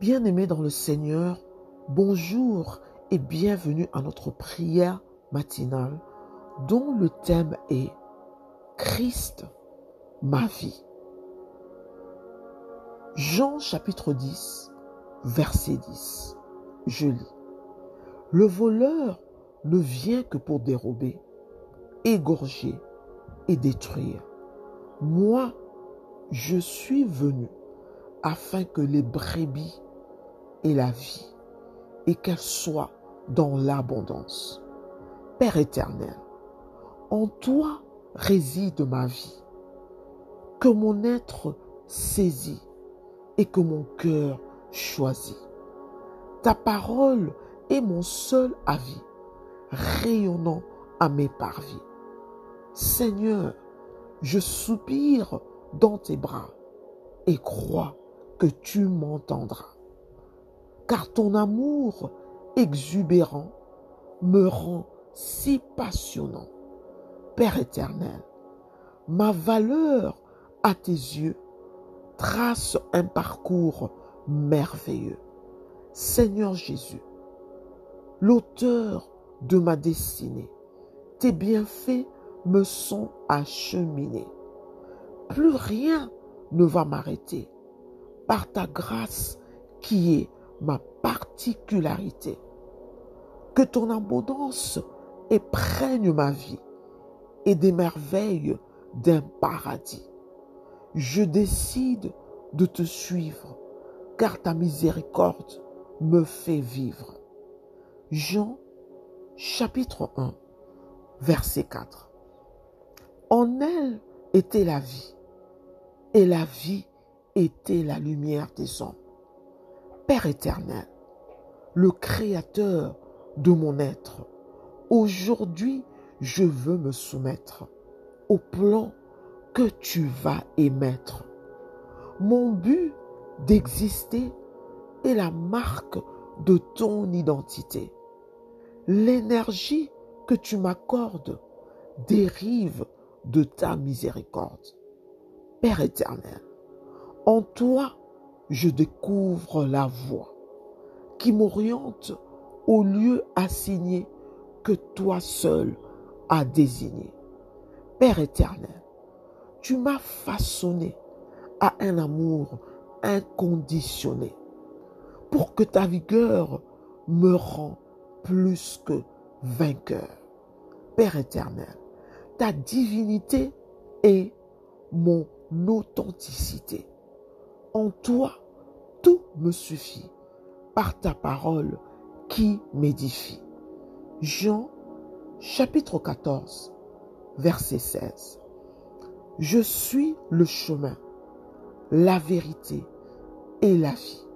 Bien-aimés dans le Seigneur, bonjour et bienvenue à notre prière matinale dont le thème est Christ, ma vie. Jean chapitre 10, verset 10. Je lis. Le voleur ne vient que pour dérober, égorger et détruire. Moi, je suis venu afin que les brebis aient la vie et qu'elles soient dans l'abondance. Père éternel, en toi réside ma vie. Que mon être saisit et que mon cœur choisit. Ta parole est mon seul avis, rayonnant à mes parvis. Seigneur, je soupire dans tes bras et crois que tu m'entendras. Car ton amour exubérant me rend si passionnant. Père éternel, ma valeur à tes yeux trace un parcours merveilleux. Seigneur Jésus, l'auteur de ma destinée, tes bienfaits me sont acheminés. Plus rien ne va m'arrêter par ta grâce qui est ma particularité. Que ton abondance éprègne ma vie et des merveilles d'un paradis. Je décide de te suivre car ta miséricorde me fait vivre. Jean chapitre 1 verset 4. En elle était la vie et la vie était la lumière des hommes. Père éternel, le créateur de mon être, aujourd'hui je veux me soumettre au plan que tu vas émettre. Mon but d'exister est la marque de ton identité. L'énergie que tu m'accordes dérive de ta miséricorde. Père éternel, en toi, je découvre la voie qui m'oriente au lieu assigné que toi seul as désigné. Père éternel, tu m'as façonné à un amour inconditionné pour que ta vigueur me rend plus que vainqueur. Père éternel, ta divinité est mon authenticité. En toi, tout me suffit par ta parole qui m'édifie. Jean chapitre 14, verset 16. Je suis le chemin, la vérité et la vie.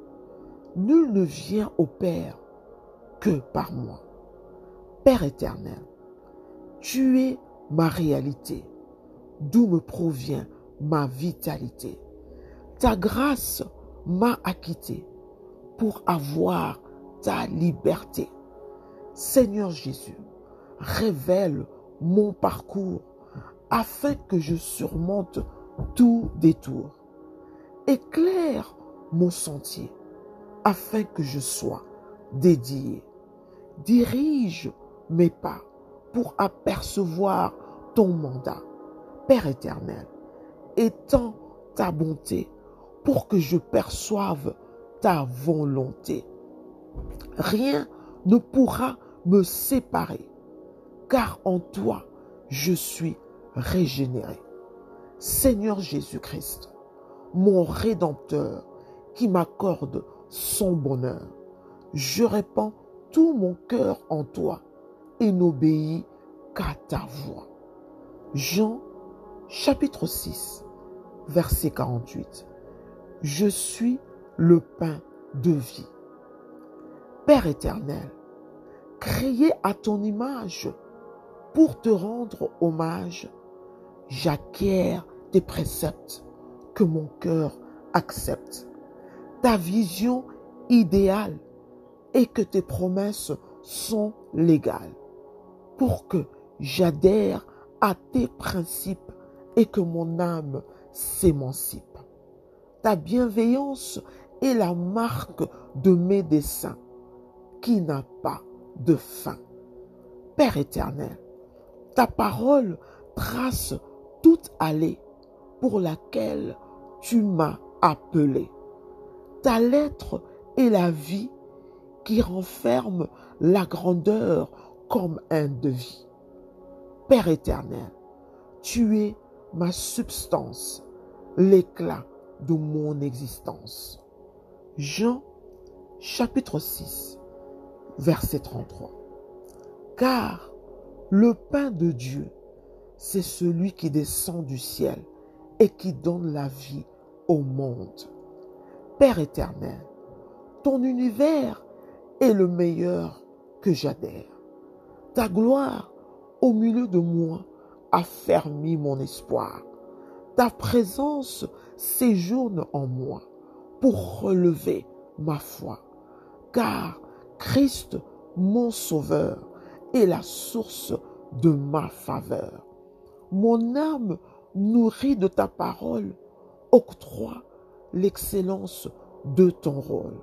Nul ne vient au Père que par moi. Père éternel, tu es ma réalité d'où me provient ma vitalité. Ta grâce m'a acquitté pour avoir ta liberté. Seigneur Jésus, révèle mon parcours afin que je surmonte tout détour. Éclaire mon sentier afin que je sois dédié. Dirige mes pas pour apercevoir ton mandat. Père éternel, étends ta bonté pour que je perçoive ta volonté. Rien ne pourra me séparer, car en toi je suis régénéré. Seigneur Jésus-Christ, mon Rédempteur, qui m'accorde son bonheur, je répands tout mon cœur en toi et n'obéis qu'à ta voix. Jean chapitre 6, verset 48. Je suis le pain de vie. Père éternel, créé à ton image pour te rendre hommage, j'acquiers tes préceptes que mon cœur accepte. Ta vision idéale et que tes promesses sont légales pour que j'adhère à tes principes et que mon âme s'émancipe. Ta bienveillance est la marque de mes desseins qui n'a pas de fin. Père éternel, ta parole trace toute allée pour laquelle tu m'as appelé. Ta lettre est la vie qui renferme la grandeur comme un devis. Père éternel, tu es ma substance, l'éclat de mon existence. Jean chapitre 6, verset 33. Car le pain de Dieu, c'est celui qui descend du ciel et qui donne la vie au monde. Père éternel, ton univers est le meilleur que j'adhère. Ta gloire au milieu de moi a fermi mon espoir. Ta présence séjourne en moi pour relever ma foi. Car Christ, mon Sauveur, est la source de ma faveur. Mon âme nourrie de ta parole octroie l'excellence de ton rôle.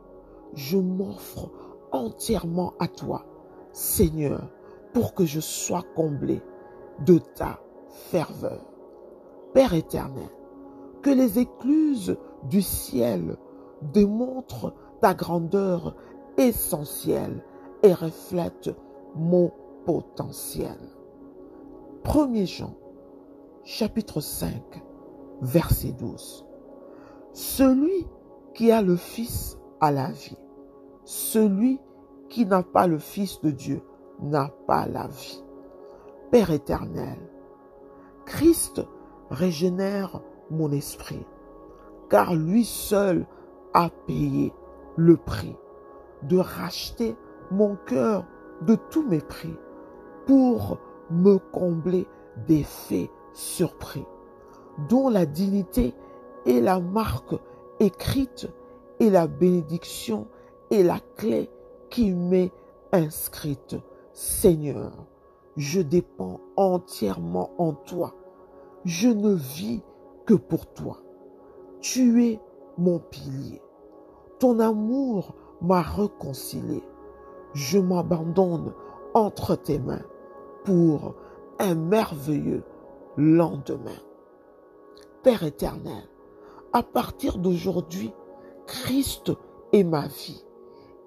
Je m'offre entièrement à toi, Seigneur, pour que je sois comblé de ta ferveur. Père éternel, que les écluses du ciel démontrent ta grandeur essentielle et reflètent mon potentiel. 1 Jean, chapitre 5, verset 12. Celui qui a le Fils a la vie. Celui qui n'a pas le Fils de Dieu n'a pas la vie. Père éternel, Christ régénère mon esprit, car lui seul a payé le prix de racheter mon cœur de tout mépris pour me combler des faits surpris, dont la dignité est la marque écrite et la bénédiction est la clé qui m'est inscrite. Seigneur, je dépends entièrement en toi. Je ne vis que pour toi. Tu es mon pilier. Ton amour m'a réconcilié. Je m'abandonne entre tes mains pour un merveilleux lendemain. Père éternel, à partir d'aujourd'hui, Christ est ma vie.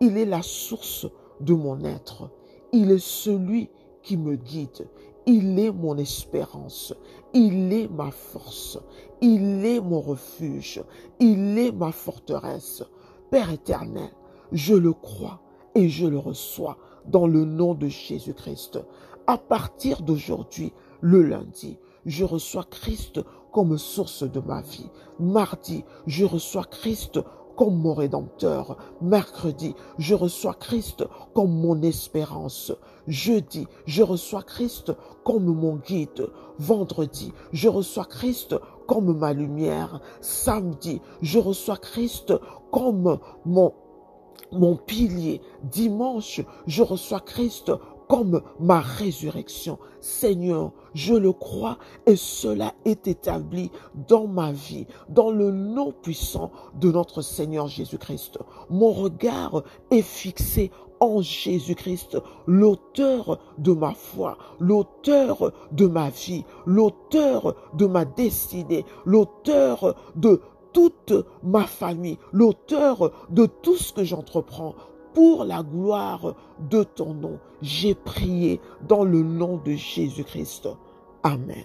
Il est la source de mon être. Il est celui qui me guide. Il est mon espérance. Il est ma force. Il est mon refuge. Il est ma forteresse. Père éternel, je le crois et je le reçois dans le nom de Jésus-Christ. À partir d'aujourd'hui, le lundi, je reçois Christ comme source de ma vie. Mardi, je reçois Christ comme mon rédempteur. Mercredi, je reçois Christ comme mon espérance. Jeudi, je reçois Christ comme mon guide. Vendredi, je reçois Christ comme ma lumière. Samedi, je reçois Christ comme mon mon pilier. Dimanche, je reçois Christ comme ma résurrection. Seigneur, je le crois et cela est établi dans ma vie, dans le nom puissant de notre Seigneur Jésus-Christ. Mon regard est fixé en Jésus-Christ, l'auteur de ma foi, l'auteur de ma vie, l'auteur de ma destinée, l'auteur de toute ma famille, l'auteur de tout ce que j'entreprends pour la gloire de ton nom. J'ai prié dans le nom de Jésus-Christ. Amen.